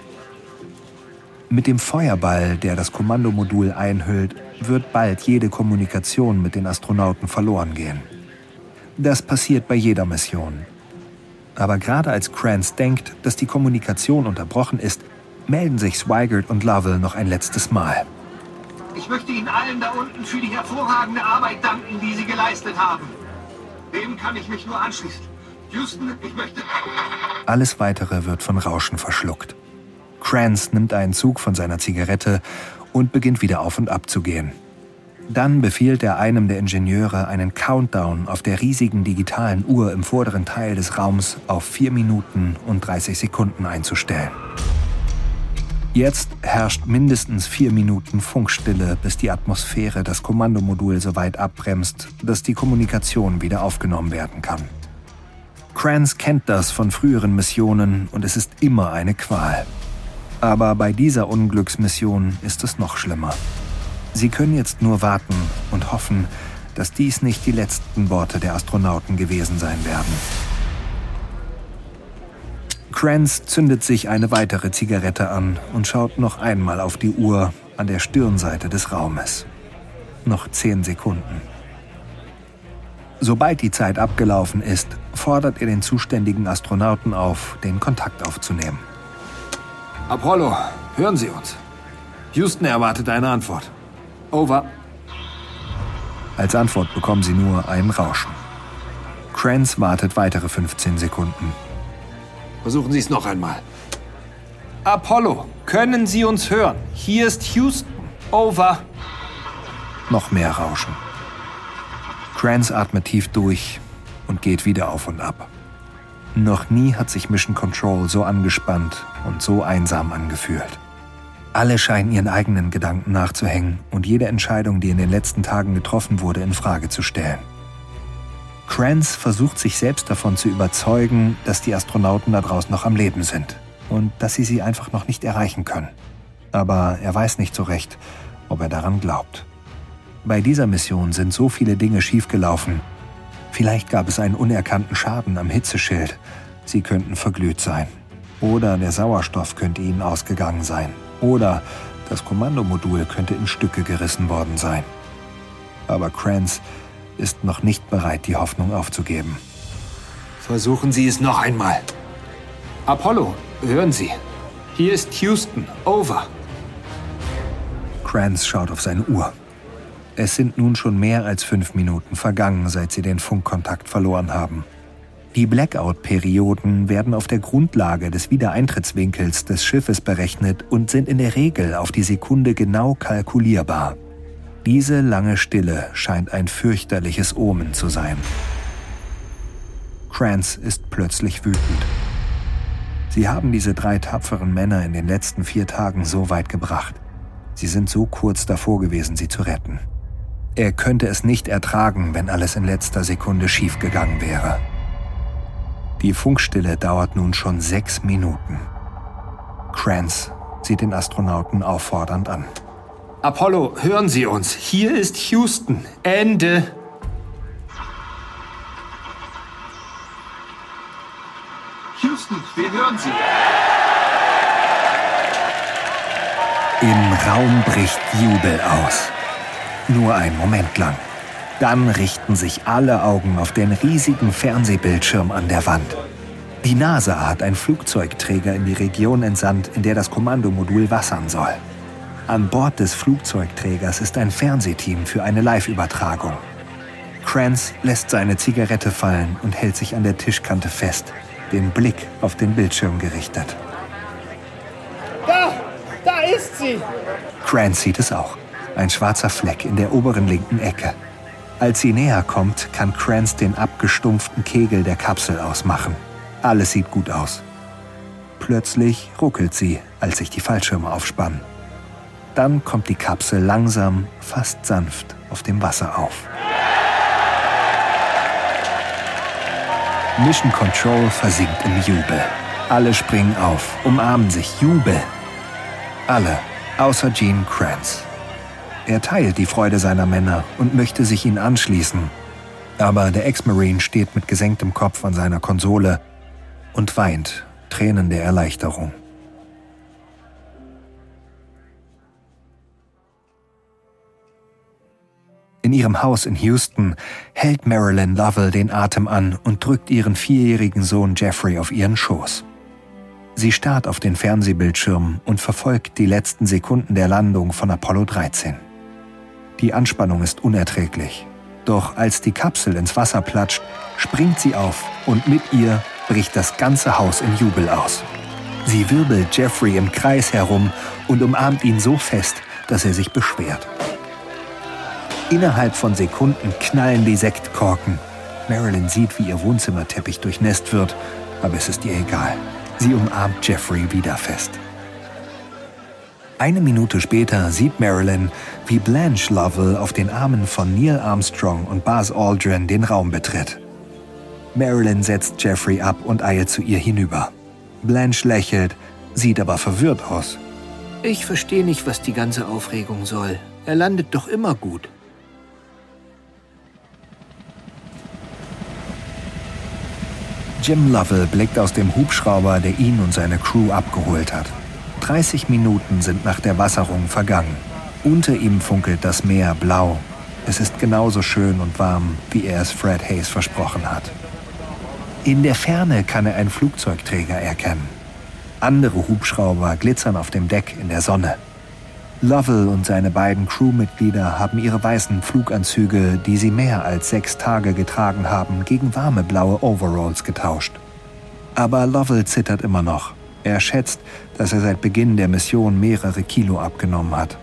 Speaker 1: Mit dem Feuerball, der das Kommandomodul einhüllt, wird bald jede Kommunikation mit den Astronauten verloren gehen. Das passiert bei jeder Mission. Aber gerade als Kranz denkt, dass die Kommunikation unterbrochen ist, melden sich Swigert und Lovell noch ein letztes Mal.
Speaker 4: Ich möchte Ihnen allen da unten für die hervorragende Arbeit danken, die Sie geleistet haben. Dem kann ich mich nur anschließen. Houston, ich möchte...
Speaker 1: Alles Weitere wird von Rauschen verschluckt. Kranz nimmt einen Zug von seiner Zigarette und beginnt wieder auf und ab zu gehen. Dann befiehlt er einem der Ingenieure, einen Countdown auf der riesigen digitalen Uhr im vorderen Teil des Raums auf 4 Minuten und 30 Sekunden einzustellen. Jetzt herrscht mindestens vier Minuten Funkstille, bis die Atmosphäre das Kommandomodul so weit abbremst, dass die Kommunikation wieder aufgenommen werden kann. Kranz kennt das von früheren Missionen und es ist immer eine Qual. Aber bei dieser Unglücksmission ist es noch schlimmer. Sie können jetzt nur warten und hoffen, dass dies nicht die letzten Worte der Astronauten gewesen sein werden. Kranz zündet sich eine weitere Zigarette an und schaut noch einmal auf die Uhr an der Stirnseite des Raumes. Noch zehn Sekunden. Sobald die Zeit abgelaufen ist, fordert er den zuständigen Astronauten auf, den Kontakt aufzunehmen.
Speaker 2: Apollo, hören Sie uns. Houston erwartet eine Antwort. Over.
Speaker 1: Als Antwort bekommen sie nur ein Rauschen. Kranz wartet weitere 15 Sekunden.
Speaker 2: Versuchen Sie es noch einmal. Apollo, können Sie uns hören? Hier ist Houston. Over.
Speaker 1: Noch mehr Rauschen. Kranz atmet tief durch und geht wieder auf und ab. Noch nie hat sich Mission Control so angespannt und so einsam angefühlt. Alle scheinen ihren eigenen Gedanken nachzuhängen und jede Entscheidung, die in den letzten Tagen getroffen wurde, in Frage zu stellen. Kranz versucht sich selbst davon zu überzeugen, dass die Astronauten da draußen noch am Leben sind und dass sie sie einfach noch nicht erreichen können. Aber er weiß nicht so recht, ob er daran glaubt. Bei dieser Mission sind so viele Dinge schiefgelaufen. Vielleicht gab es einen unerkannten Schaden am Hitzeschild. Sie könnten verglüht sein. Oder der Sauerstoff könnte ihnen ausgegangen sein. Oder das Kommandomodul könnte in Stücke gerissen worden sein. Aber Kranz ist noch nicht bereit, die Hoffnung aufzugeben.
Speaker 2: Versuchen Sie es noch einmal. Apollo, hören Sie. Hier ist Houston. Over.
Speaker 1: Kranz schaut auf seine Uhr. Es sind nun schon mehr als fünf Minuten vergangen, seit sie den Funkkontakt verloren haben. Die Blackout-Perioden werden auf der Grundlage des Wiedereintrittswinkels des Schiffes berechnet und sind in der Regel auf die Sekunde genau kalkulierbar. Diese lange Stille scheint ein fürchterliches Omen zu sein. Kranz ist plötzlich wütend. Sie haben diese drei tapferen Männer in den letzten vier Tagen so weit gebracht. Sie sind so kurz davor gewesen, sie zu retten. Er könnte es nicht ertragen, wenn alles in letzter Sekunde schiefgegangen wäre. Die Funkstille dauert nun schon sechs Minuten. Kranz sieht den Astronauten auffordernd an.
Speaker 2: Apollo, hören Sie uns. Hier ist Houston. Ende.
Speaker 4: Houston, wir hören Sie.
Speaker 1: Im Raum bricht Jubel aus. Nur einen Moment lang. Dann richten sich alle Augen auf den riesigen Fernsehbildschirm an der Wand. Die NASA hat einen Flugzeugträger in die Region entsandt, in der das Kommandomodul wassern soll. An Bord des Flugzeugträgers ist ein Fernsehteam für eine Live-Übertragung. Kranz lässt seine Zigarette fallen und hält sich an der Tischkante fest, den Blick auf den Bildschirm gerichtet.
Speaker 5: Da! Da ist sie!
Speaker 1: Kranz sieht es auch. Ein schwarzer Fleck in der oberen linken Ecke. Als sie näher kommt, kann Kranz den abgestumpften Kegel der Kapsel ausmachen. Alles sieht gut aus. Plötzlich ruckelt sie, als sich die Fallschirme aufspannen. Dann kommt die Kapsel langsam, fast sanft auf dem Wasser auf. Mission Control versinkt im Jubel. Alle springen auf, umarmen sich, Jubel. Alle, außer Gene Kranz. Er teilt die Freude seiner Männer und möchte sich ihnen anschließen. Aber der Ex-Marine steht mit gesenktem Kopf an seiner Konsole und weint Tränen der Erleichterung. In ihrem Haus in Houston hält Marilyn Lovell den Atem an und drückt ihren vierjährigen Sohn Jeffrey auf ihren Schoß. Sie starrt auf den Fernsehbildschirm und verfolgt die letzten Sekunden der Landung von Apollo 13. Die Anspannung ist unerträglich. Doch als die Kapsel ins Wasser platscht, springt sie auf und mit ihr bricht das ganze Haus in Jubel aus. Sie wirbelt Jeffrey im Kreis herum und umarmt ihn so fest, dass er sich beschwert. Innerhalb von Sekunden knallen die Sektkorken. Marilyn sieht, wie ihr Wohnzimmerteppich durchnässt wird, aber es ist ihr egal. Sie umarmt Jeffrey wieder fest. Eine Minute später sieht Marilyn, wie Blanche Lovell auf den Armen von Neil Armstrong und Buzz Aldrin den Raum betritt. Marilyn setzt Jeffrey ab und eilt zu ihr hinüber. Blanche lächelt, sieht aber verwirrt aus.
Speaker 5: Ich verstehe nicht, was die ganze Aufregung soll. Er landet doch immer gut.
Speaker 1: Jim Lovell blickt aus dem Hubschrauber, der ihn und seine Crew abgeholt hat. 30 Minuten sind nach der Wasserung vergangen. Unter ihm funkelt das Meer blau. Es ist genauso schön und warm, wie er es Fred Hayes versprochen hat. In der Ferne kann er einen Flugzeugträger erkennen. Andere Hubschrauber glitzern auf dem Deck in der Sonne. Lovell und seine beiden Crewmitglieder haben ihre weißen Fluganzüge, die sie mehr als sechs Tage getragen haben, gegen warme blaue Overalls getauscht. Aber Lovell zittert immer noch. Er schätzt, dass er seit Beginn der Mission mehrere Kilo abgenommen hat.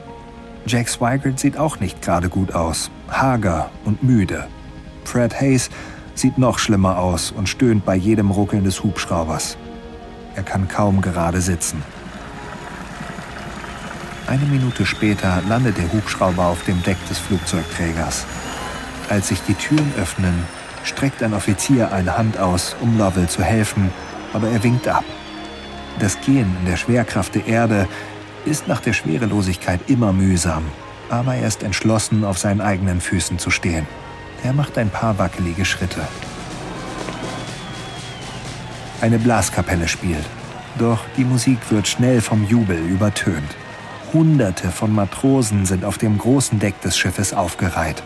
Speaker 1: Jack Swigert sieht auch nicht gerade gut aus, hager und müde. Fred Hayes sieht noch schlimmer aus und stöhnt bei jedem Ruckeln des Hubschraubers. Er kann kaum gerade sitzen. Eine Minute später landet der Hubschrauber auf dem Deck des Flugzeugträgers. Als sich die Türen öffnen, streckt ein Offizier eine Hand aus, um Lovell zu helfen, aber er winkt ab. Das Gehen in der Schwerkraft der Erde ist nach der Schwerelosigkeit immer mühsam, aber er ist entschlossen, auf seinen eigenen Füßen zu stehen. Er macht ein paar wackelige Schritte. Eine Blaskapelle spielt, doch die Musik wird schnell vom Jubel übertönt. Hunderte von Matrosen sind auf dem großen Deck des Schiffes aufgereiht.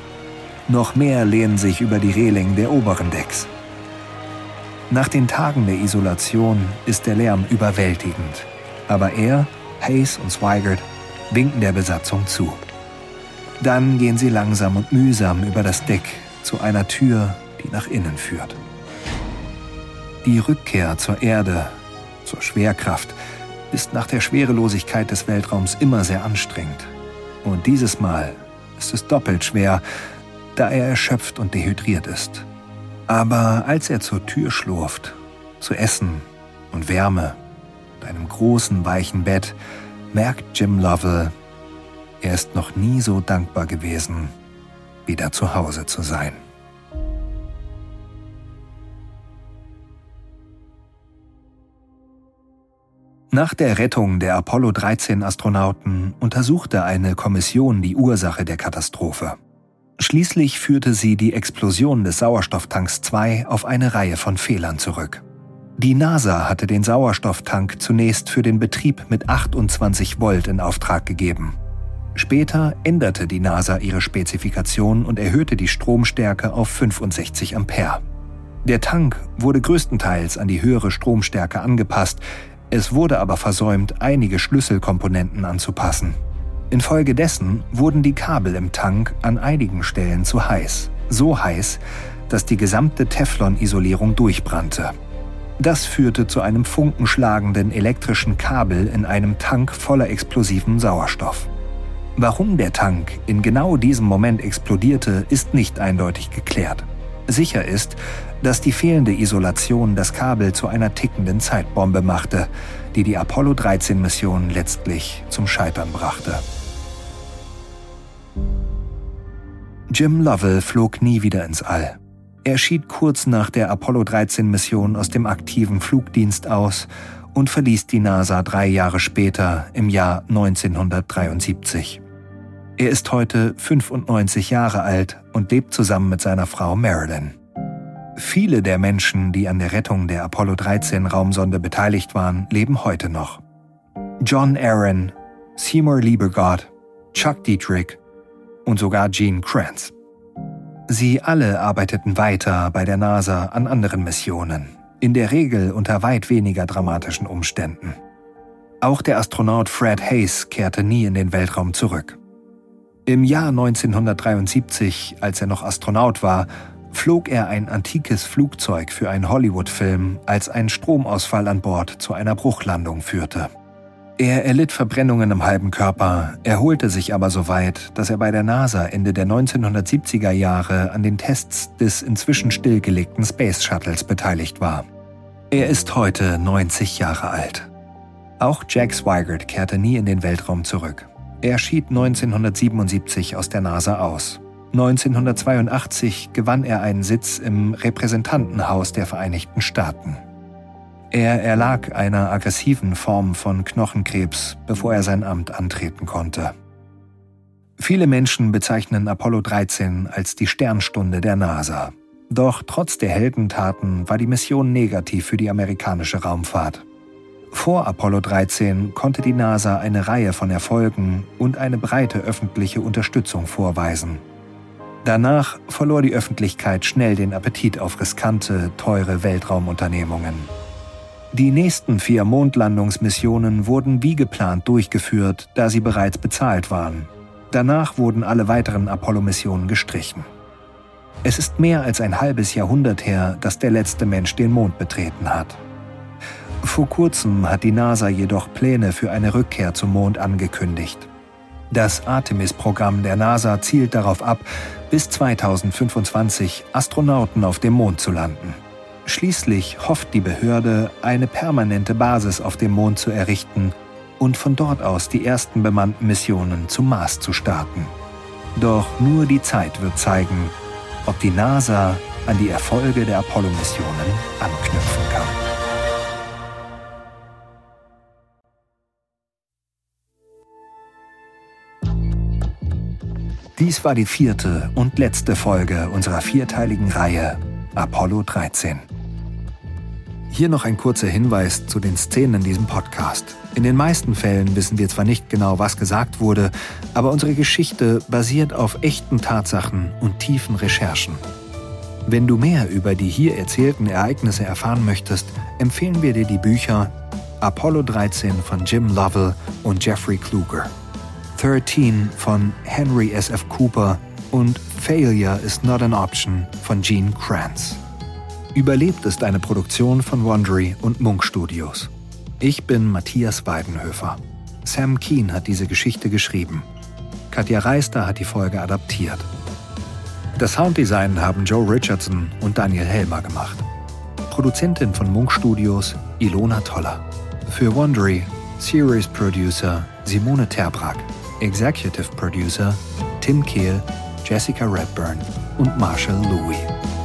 Speaker 1: Noch mehr lehnen sich über die Reling der oberen Decks. Nach den Tagen der Isolation ist der Lärm überwältigend. Aber er, Hayes und Swigert winken der Besatzung zu. Dann gehen sie langsam und mühsam über das Deck zu einer Tür, die nach innen führt. Die Rückkehr zur Erde, zur Schwerkraft, ist nach der Schwerelosigkeit des Weltraums immer sehr anstrengend. Und dieses Mal ist es doppelt schwer, da er erschöpft und dehydriert ist. Aber als er zur Tür schlurft, zu Essen und Wärme und einem großen, weichen Bett, merkt Jim Lovell, er ist noch nie so dankbar gewesen, wieder zu Hause zu sein. Nach der Rettung der Apollo 13 Astronauten untersuchte eine Kommission die Ursache der Katastrophe. Schließlich führte sie die Explosion des Sauerstofftanks 2 auf eine Reihe von Fehlern zurück. Die NASA hatte den Sauerstofftank zunächst für den Betrieb mit 28 Volt in Auftrag gegeben. Später änderte die NASA ihre Spezifikation und erhöhte die Stromstärke auf 65 Ampere. Der Tank wurde größtenteils an die höhere Stromstärke angepasst, es wurde aber versäumt, einige Schlüsselkomponenten anzupassen. Infolgedessen wurden die Kabel im Tank an einigen Stellen zu heiß. So heiß, dass die gesamte Teflon-Isolierung durchbrannte. Das führte zu einem funkenschlagenden elektrischen Kabel in einem Tank voller explosivem Sauerstoff. Warum der Tank in genau diesem Moment explodierte, ist nicht eindeutig geklärt. Sicher ist, dass die fehlende Isolation das Kabel zu einer tickenden Zeitbombe machte, die die Apollo 13 Mission letztlich zum Scheitern brachte. Jim Lovell flog nie wieder ins All. Er schied kurz nach der Apollo 13 Mission aus dem aktiven Flugdienst aus und verließ die NASA drei Jahre später im Jahr 1973. Er ist heute 95 Jahre alt und lebt zusammen mit seiner Frau Marilyn. Viele der Menschen, die an der Rettung der Apollo 13 Raumsonde beteiligt waren, leben heute noch. John Aaron, Seymour Liebergott, Chuck Dietrich und sogar Gene Kranz. Sie alle arbeiteten weiter bei der NASA an anderen Missionen, in der Regel unter weit weniger dramatischen Umständen. Auch der Astronaut Fred Hayes kehrte nie in den Weltraum zurück. Im Jahr 1973, als er noch Astronaut war, flog er ein antikes Flugzeug für einen Hollywood-Film, als ein Stromausfall an Bord zu einer Bruchlandung führte. Er erlitt Verbrennungen im halben Körper, erholte sich aber so weit, dass er bei der NASA Ende der 1970er Jahre an den Tests des inzwischen stillgelegten Space Shuttles beteiligt war. Er ist heute 90 Jahre alt. Auch Jack Swigert kehrte nie in den Weltraum zurück. Er schied 1977 aus der NASA aus. 1982 gewann er einen Sitz im Repräsentantenhaus der Vereinigten Staaten. Er erlag einer aggressiven Form von Knochenkrebs, bevor er sein Amt antreten konnte. Viele Menschen bezeichnen Apollo 13 als die Sternstunde der NASA. Doch trotz der Heldentaten war die Mission negativ für die amerikanische Raumfahrt. Vor Apollo 13 konnte die NASA eine Reihe von Erfolgen und eine breite öffentliche Unterstützung vorweisen. Danach verlor die Öffentlichkeit schnell den Appetit auf riskante, teure Weltraumunternehmungen. Die nächsten vier Mondlandungsmissionen wurden wie geplant durchgeführt, da sie bereits bezahlt waren. Danach wurden alle weiteren Apollo-Missionen gestrichen. Es ist mehr als ein halbes Jahrhundert her, dass der letzte Mensch den Mond betreten hat. Vor kurzem hat die NASA jedoch Pläne für eine Rückkehr zum Mond angekündigt. Das Artemis-Programm der NASA zielt darauf ab, bis 2025 Astronauten auf dem Mond zu landen. Schließlich hofft die Behörde, eine permanente Basis auf dem Mond zu errichten und von dort aus die ersten bemannten Missionen zum Mars zu starten. Doch nur die Zeit wird zeigen, ob die NASA an die Erfolge der Apollo-Missionen anknüpfen kann. Dies war die vierte und letzte Folge unserer vierteiligen Reihe Apollo 13. Hier noch ein kurzer Hinweis zu den Szenen in diesem Podcast. In den meisten Fällen wissen wir zwar nicht genau, was gesagt wurde, aber unsere Geschichte basiert auf echten Tatsachen und tiefen Recherchen. Wenn du mehr über die hier erzählten Ereignisse erfahren möchtest, empfehlen wir dir die Bücher Apollo 13 von Jim Lovell und Jeffrey Kluger, 13 von Henry S. F. Cooper und Failure is Not an Option von Gene Kranz. Überlebt ist eine Produktion von Wondery und Munk Studios. Ich bin Matthias Weidenhöfer. Sam Keen hat diese Geschichte geschrieben. Katja Reister hat die Folge adaptiert. Das Sounddesign haben Joe Richardson und Daniel Helmer gemacht. Produzentin von Munk Studios Ilona Toller. Für Wondery Series Producer Simone Terbrack. Executive Producer Tim Kehl, Jessica Redburn und Marshall Louis.